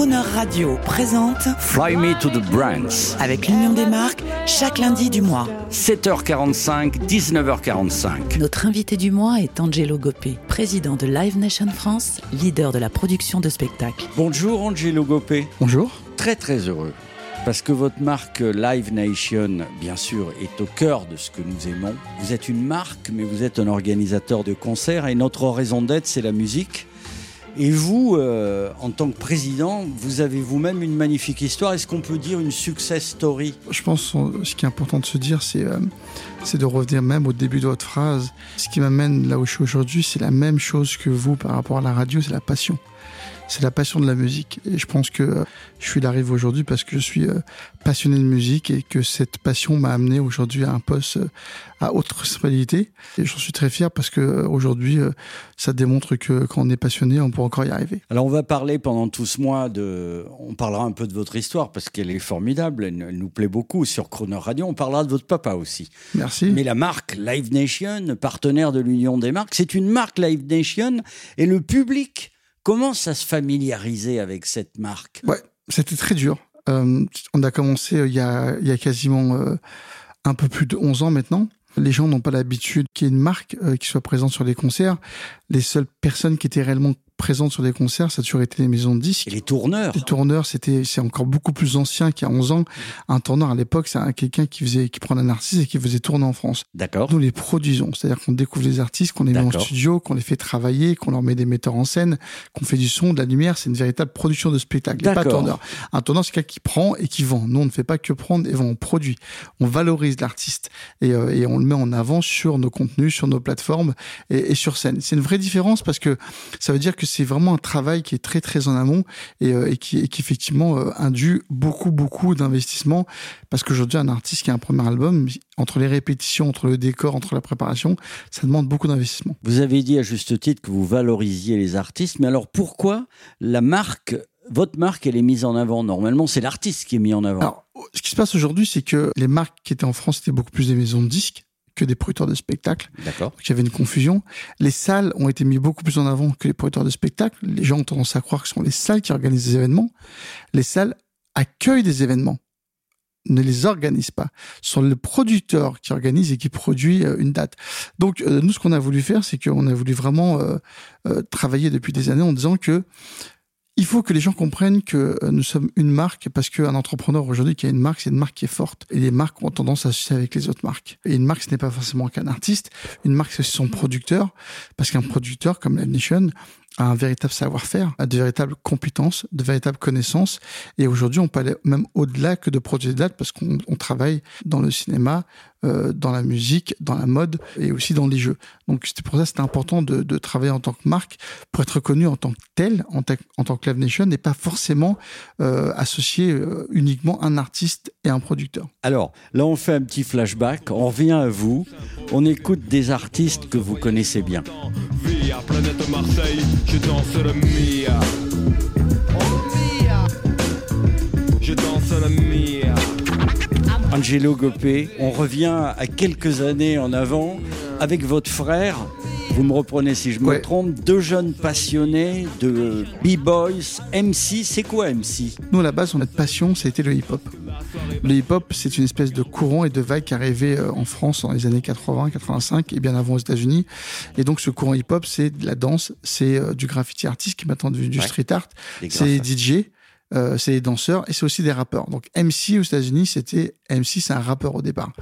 Crooner Radio présente Fly Me to the Brands. avec l'Union des marques chaque lundi du mois. 7h45, 19h45. Notre invité du mois est Angelo Gopé, président de Live Nation France, leader de la production de spectacles. Bonjour Angelo Gopé. Bonjour. Très très heureux. Parce que votre marque Live Nation, bien sûr, est au cœur de ce que nous aimons. Vous êtes une marque, mais vous êtes un organisateur de concerts et notre raison d'être, c'est la musique. Et vous, euh, en tant que président, vous avez vous-même une magnifique histoire. Est-ce qu'on peut dire une success story? Je pense que ce qui est important de se dire, euh, c'est de revenir même au début de votre phrase. Ce qui m'amène là où je suis aujourd'hui, c'est la même chose que vous par rapport à la radio, c'est la passion. C'est la passion de la musique. Et je pense que euh, je suis d'arriver aujourd'hui parce que je suis euh, passionné de musique et que cette passion m'a amené aujourd'hui à un poste euh, à haute responsabilité. Et j'en suis très fier parce que aujourd'hui, ça démontre que quand on est passionné, on peut encore y arriver. Alors on va parler pendant tout ce mois de... On parlera un peu de votre histoire parce qu'elle est formidable, elle, elle nous plaît beaucoup sur Croner Radio. On parlera de votre papa aussi. Merci. Mais la marque Live Nation, partenaire de l'Union des marques, c'est une marque Live Nation et le public commence à se familiariser avec cette marque? Ouais, c'était très dur. Euh, on a commencé euh, il y a, quasiment euh, un peu plus de 11 ans maintenant. Les gens n'ont pas l'habitude qu'il y ait une marque qui soit présente sur les concerts. Les seules personnes qui étaient réellement présentes sur des concerts, ça a toujours été les maisons de disques. Et les tourneurs. Les tourneurs, c'était, c'est encore beaucoup plus ancien qu'il y a 11 ans. Un tourneur à l'époque, c'est un- quelqu'un qui faisait, qui prenait un artiste et qui faisait tourner en France. D'accord. Nous les produisons, c'est-à-dire qu'on découvre les artistes, qu'on les met en studio, qu'on les fait travailler, qu'on leur met des metteurs en scène, qu'on fait du son, de la lumière. C'est une véritable production de spectacle. Il n'y a pas tourneur. Un tourneur, c'est quelqu'un qui prend et qui vend. Nous, on ne fait pas que prendre et vend, on produit. On valorise l'artiste et, euh, et on le met en avant sur nos contenus, sur nos plateformes et, et sur scène. C'est une vraie différence parce que ça veut dire que c'est vraiment un travail qui est très très en amont et, euh, et qui, et qui effectivement euh, induit beaucoup beaucoup d'investissement parce qu'aujourd'hui un artiste qui a un premier album entre les répétitions, entre le décor, entre la préparation, ça demande beaucoup d'investissement. Vous avez dit à juste titre que vous valorisiez les artistes, mais alors pourquoi la marque, votre marque, elle est mise en avant? Normalement, c'est l'artiste qui est mis en avant. Alors, ce qui se passe aujourd'hui, c'est que les marques qui étaient en France étaient beaucoup plus des maisons de disques que des producteurs de spectacles. D'accord. Donc, il y avait une confusion. Les salles ont été mis beaucoup plus en avant que les producteurs de spectacles. Les gens ont tendance à croire que ce sont les salles qui organisent des événements. Les salles accueillent des événements, ne les organisent pas. Ce sont le producteur qui organise et qui produit euh, une date. Donc, euh, nous, ce qu'on a voulu faire, c'est qu'on a voulu vraiment euh, euh, travailler depuis des années en disant que il faut que les gens comprennent que euh, nous sommes une marque parce qu'un entrepreneur aujourd'hui qui a une marque, c'est une marque qui est forte. Et les marques ont tendance à associer avec les autres marques. Et une marque, ce n'est pas forcément qu'un artiste. Une marque, c'est son producteur. Parce qu'un producteur, comme la Nation, a un véritable savoir-faire, a de véritables compétences, de véritables connaissances. Et aujourd'hui, on peut aller même au-delà que de produire des dates parce qu'on on travaille dans le cinéma, euh, dans la musique, dans la mode et aussi dans les jeux. Donc, c'était pour ça que c'était important de, de travailler en tant que marque pour être reconnu en tant que tel, en, ta- en tant que Live Nation, et pas forcément euh, associer euh, uniquement un artiste et un producteur. Alors, là, on fait un petit flashback. On revient à vous. On écoute des artistes que vous connaissez bien. Via planète Marseille, je danse le Mia. Je danse le Mia. Angelo Gopé, on revient à quelques années en avant avec votre frère. Vous me reprenez si je me Ouais. trompe. Deux jeunes passionnés de B-Boys, MC. C'est quoi MC Nous, à la base, notre passion, c'était le hip-hop. Le hip-hop, c'est une espèce de courant et de vague qui arrivait euh, en France dans les années 80, 85 et bien avant aux États-Unis. Et donc, ce courant hip-hop, c'est de la danse, c'est euh, du graffiti artiste qui est maintenant devenu du street art, c'est. DJ, euh, c'est les danseurs et c'est aussi des rappeurs. Donc, MC aux États-Unis, c'était MC, c'est un rappeur au départ.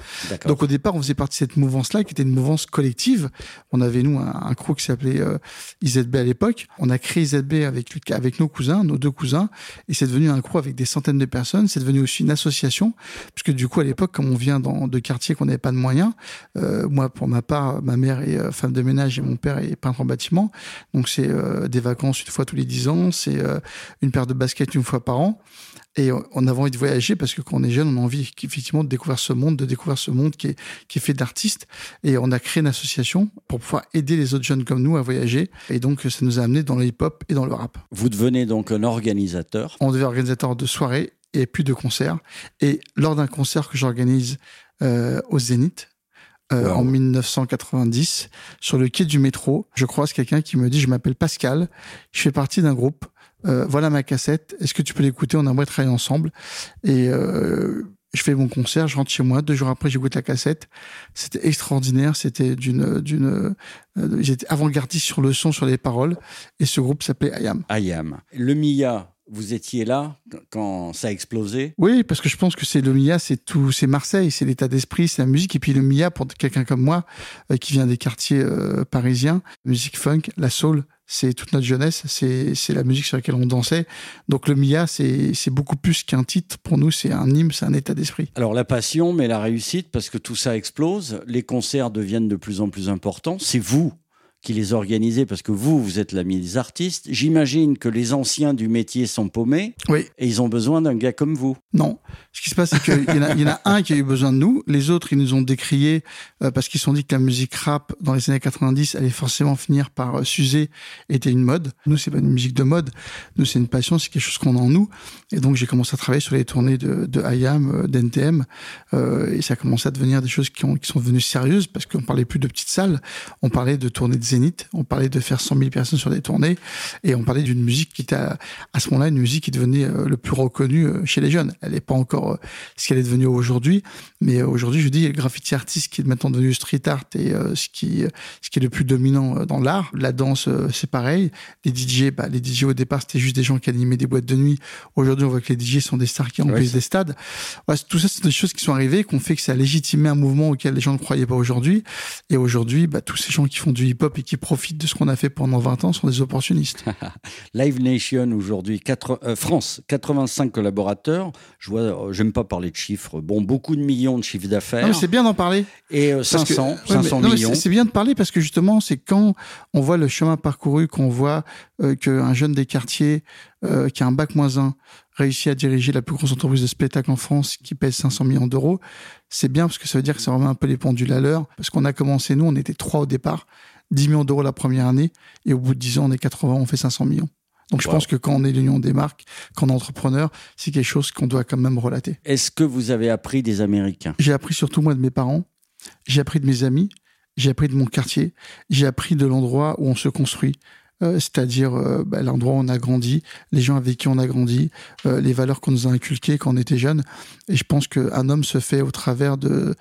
Donc au départ, on faisait partie de cette mouvance-là, qui était une mouvance collective. On avait, nous, un, un crew qui s'appelait euh, IZB à l'époque. On a créé IZB avec, avec nos cousins, nos deux cousins, et c'est devenu un crew avec des centaines de personnes. C'est devenu aussi une association, puisque du coup, à l'époque, comme on vient dans, de quartiers qu'on n'avait pas de moyens, euh, moi, pour ma part, ma mère est euh, femme de ménage et mon père est peintre en bâtiment. Donc c'est euh, des vacances une fois tous les dix ans, c'est euh, une paire de baskets une fois par an. Et on avait envie de voyager parce que quand on est jeune, on a envie effectivement de découvrir ce monde, de découvrir ce monde qui est, qui est fait d'artistes. Et on a créé une association pour pouvoir aider les autres jeunes comme nous à voyager. Et donc, ça nous a amené dans le hip-hop et dans le rap. Vous devenez donc un organisateur. On devait organisateur de soirées et puis de concerts. Et lors d'un concert que j'organise euh, au Zénith, euh, Wow. en 1990, sur le quai du métro, je croise quelqu'un qui me dit, je m'appelle Pascal, je fais partie d'un groupe euh, voilà ma cassette, est-ce que tu peux l'écouter? On aimerait travailler ensemble. Et euh, je fais mon concert, je rentre chez moi. Deux jours après, j'écoute la cassette. C'était extraordinaire. C'était d'une, d'une, euh, j'étais avant-gardiste sur le son, sur les paroles. Et ce groupe s'appelait Ayam. Ayam. Le Mia, vous étiez là quand ça a explosé? Oui, parce que je pense que c'est le Mia, c'est tout, c'est Marseille, c'est l'état d'esprit, c'est la musique. Et puis le Mia, pour quelqu'un comme moi, euh, qui vient des quartiers euh, parisiens, musique funk, la soul, c'est toute notre jeunesse, c'est la musique sur laquelle on dansait. Donc le Mia, c'est beaucoup plus qu'un titre. Pour nous, c'est un hymne, c'est un état d'esprit. Alors la passion, mais la réussite, parce que tout ça explose, les concerts deviennent de plus en plus importants. C'est vous qui les organisez parce que vous, vous êtes l'ami des artistes. J'imagine que les anciens du métier sont paumés Oui. et ils ont besoin d'un gars comme vous. Non. Ce qui se passe, c'est qu'il y, en a- il y en a un qui a eu besoin de nous. Les autres, ils nous ont décriés euh, parce qu'ils se sont dit que la musique rap dans les années 90 allait forcément finir par euh, s'user, était une mode. Nous, c'est pas une musique de mode. Nous, c'est une passion, c'est quelque chose qu'on a en nous. Et donc, j'ai commencé à travailler sur les tournées de, de IAM, euh, d'NTM. euh, et ça a commencé à devenir des choses qui, ont, qui sont devenues sérieuses parce qu'on parlait plus de petites salles. On parlait de tournées de Zénith. On parlait de faire 100 000 personnes sur des tournées. Et on parlait d'une musique qui était à, à ce moment-là une musique qui devenait euh, le plus reconnue euh, chez les jeunes. Elle n'est pas encore euh, ce qu'elle est devenue aujourd'hui, mais aujourd'hui, je dis, le graffiti artiste qui est maintenant devenu street art et ce qui ce qui est le plus dominant dans l'art. La danse, c'est pareil. Les DJ, bah, les DJ au départ, c'était juste des gens qui animaient des boîtes de nuit. Aujourd'hui, on voit que les DJ sont des stars qui remplissent Ouais. des stades. Voilà, tout ça, c'est des choses qui sont arrivées, qu'on fait que ça a légitimé un mouvement auquel les gens ne croyaient pas aujourd'hui. Et aujourd'hui, bah, tous ces gens qui font du hip-hop et qui profitent de ce qu'on a fait pendant 20 ans sont des opportunistes. Live Nation aujourd'hui, euh, France, 85 collaborateurs. Je vois, euh, j'aime pas parler de chiffres. Bon, beaucoup de millions de chiffres d'affaires c'est bien d'en parler. et euh, Parce que- 500, ouais, mais- 500 non, mais millions. c'est- bien de parler parce que justement, c'est quand on voit le chemin parcouru, qu'on voit euh, qu'un jeune des quartiers euh, qui a un bac moins 1 réussit à diriger la plus grosse entreprise de spectacle en France qui pèse 500 millions d'euros. C'est bien parce que ça veut dire que ça remet un peu les pendules à l'heure. Parce qu'on a commencé, nous, on était trois au départ, 10 millions d'euros la première année, et au bout de 10 ans, on est 80, on fait 500 millions. Donc je Wow. pense que quand on est l'union des marques, quand on est entrepreneur, c'est quelque chose qu'on doit quand même relater. Est-ce que vous avez appris des Américains? J'ai appris surtout moi de mes parents, j'ai appris de mes amis, j'ai appris de mon quartier, j'ai appris de l'endroit où on se construit. Euh, c'est-à-dire euh, bah, l'endroit où on a grandi, les gens avec qui on a grandi, euh, les valeurs qu'on nous a inculquées quand on était jeune. Et je pense qu'un homme se fait au travers de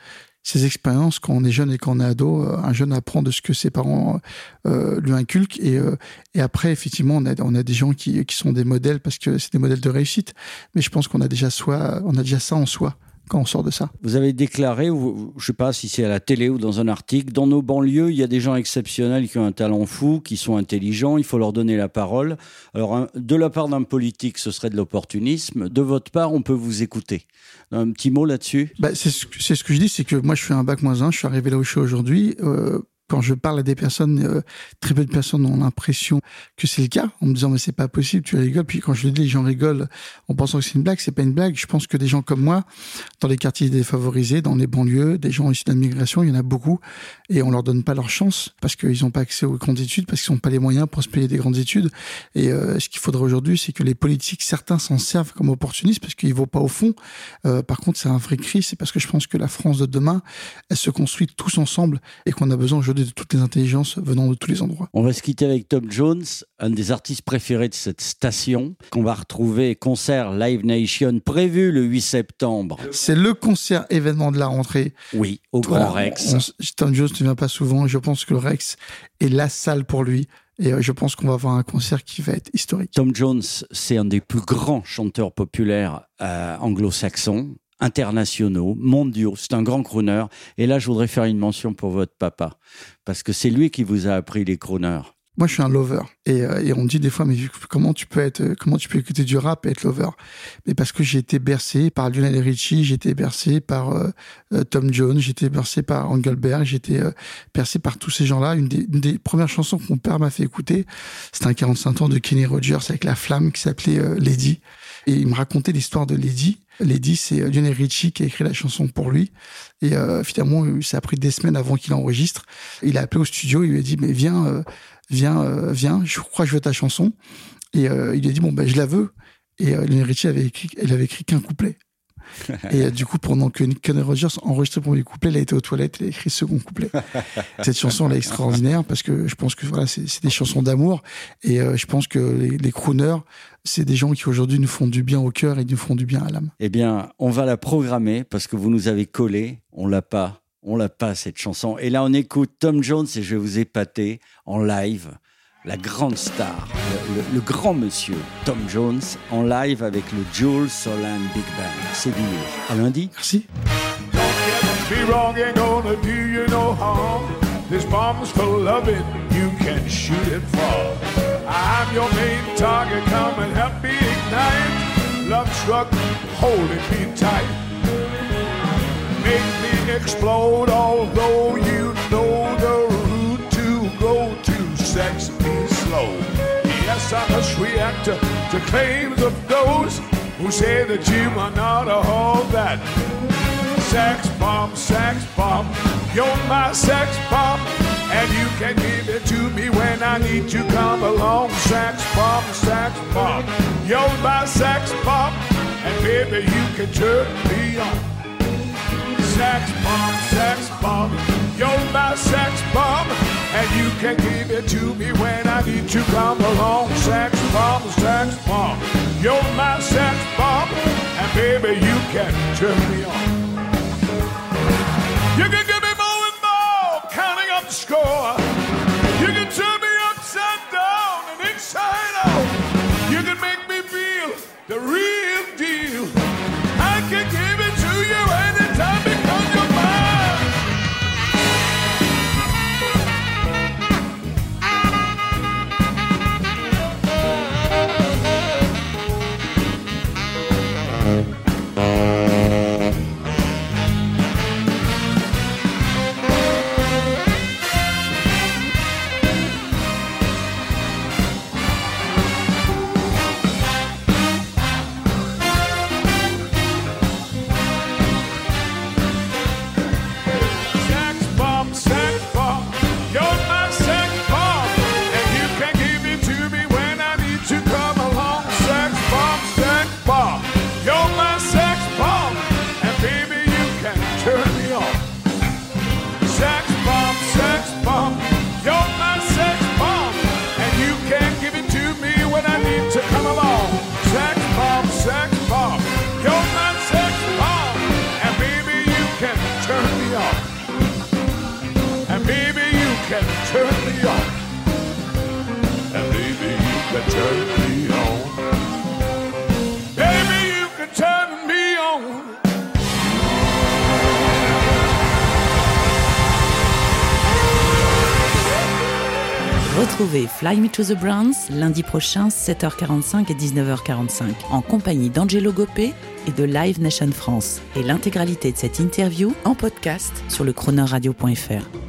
ses expériences quand on est jeune et quand on est ado. Euh, Un jeune apprend de ce que ses parents euh, lui inculquent. Et, euh, et après, effectivement, on a, on a des gens qui, qui sont des modèles parce que c'est des modèles de réussite. Mais je pense qu'on a déjà soi, on a déjà ça en soi quand on sort de ça. Vous avez déclaré, ou, je sais pas si c'est à la télé ou dans un article, dans nos banlieues, il y a des gens exceptionnels qui ont un talent fou, qui sont intelligents, il faut leur donner la parole. Alors, un- de la part d'un politique, ce serait de l'opportunisme. De votre part, on peut vous écouter. Un petit mot là-dessus? Bah, c'est ce, que- c'est ce que je dis, c'est que moi je suis un bac moins 1, je suis arrivé là où je suis aujourd'hui. Euh, quand je parle à des personnes, euh, très peu de personnes ont l'impression que c'est le cas, en me disant mais c'est pas possible, tu rigoles. Puis quand je le dis, les gens rigolent en pensant que c'est une blague, c'est pas une blague. Je pense que des gens comme moi, dans les quartiers défavorisés, dans les banlieues, des gens issus de la migration, il y en a beaucoup, et on leur donne pas leur chance parce qu'ils n'ont pas accès aux grandes études, parce qu'ils n'ont pas les moyens pour se payer des grandes études. Et euh, ce qu'il faudrait aujourd'hui, c'est que les politiques, certains s'en servent comme opportunistes parce qu'ils vont pas au fond. Euh, par contre, c'est un vrai cri, c'est parce que je pense que la France de demain, elle se construit tous ensemble et qu'on a besoin aujourd'hui de toutes les intelligences venant de tous les endroits. On va se quitter avec Tom Jones, un des artistes préférés de cette station, qu'on va retrouver concert Live Nation prévu le 8 septembre. C'est le concert événement de la rentrée. Oui, au Grand Rex. on- Tom Jones ne vient pas souvent. Je pense que le Rex est la salle pour lui. Et euh, je pense qu'on va avoir un concert qui va être historique. Tom Jones, c'est un des plus grands chanteurs populaires euh, anglo-saxons, internationaux, mondiaux. C'est un grand crooner. Et là, je voudrais faire une mention pour votre papa, parce que c'est lui qui vous a appris les crooners. Moi, je suis un lover. Et, euh, et on dit des fois, mais comment tu peux être, euh, comment tu peux écouter du rap et être lover? Mais parce que j'ai été bercé par Lionel Richie, j'ai été bercé par euh, euh, Tom Jones, j'ai été bercé par Engelberg, j'ai été euh, bercé par tous ces gens-là. Une des, une des premières chansons que mon père m'a fait écouter, c'était un 45 ans de Kenny Rogers avec la flamme qui s'appelait euh, Lady. Et il me racontait l'histoire de Lady. Lady, c'est euh, Lionel Richie qui a écrit la chanson pour lui. Et euh, finalement, euh, ça a pris des semaines avant qu'il enregistre. Il a appelé au studio, il lui a dit, mais viens, euh, viens, euh, viens, je crois que je veux ta chanson. Et euh, il lui a dit, bon, ben, je la veux. Et euh, Lionel Richie avait écrit, elle avait écrit qu'un couplet. Et euh, du coup, pendant que Kenny Rogers enregistrait le premier couplet, il a été aux toilettes, il a écrit le second couplet. Cette chanson, elle est extraordinaire parce que je pense que voilà, c'est c'est des chansons d'amour. Et euh, je pense que les, les crooners, c'est des gens qui aujourd'hui nous font du bien au cœur et nous font du bien à l'âme. Eh bien, on va la programmer parce que vous nous avez collé. On l'a pas. On l'a pas, cette chanson. Et là, on écoute Tom Jones et je vais vous épater en live. La grande star, le, le- le grand monsieur Tom Jones en live avec le Jules Solan Big Band. C'est du lourd. À lundi. Merci. Don't get me wrong, ain't gonna do you no harm. This bomb's for loving, you can shoot it far. I'm your main target, come and help me ignite. Love struck, holding me tight. Make me explode, although you know the route to go to sex me slow. Yes, I must react to, to claims of those who say that you are not all that. Sex bomb, sex bomb, you're my sex bomb, and you can give it to me when I need to come along. Sex bomb, sex bomb, you're my sex bomb, and baby you can turn me on. Sex bomb, sex bomb, you're my sex bomb, and you can give it to me when I need to come along. Sex bomb, sex bomb, you're my sex bomb, and baby you can turn me on. You can give me more and more, counting up the score. Fly Me to the Browns lundi prochain 7h45 et 19h45 en compagnie d'Angelo Gopé et de Live Nation France et l'intégralité de cette interview en podcast sur le chroneurradio.fr.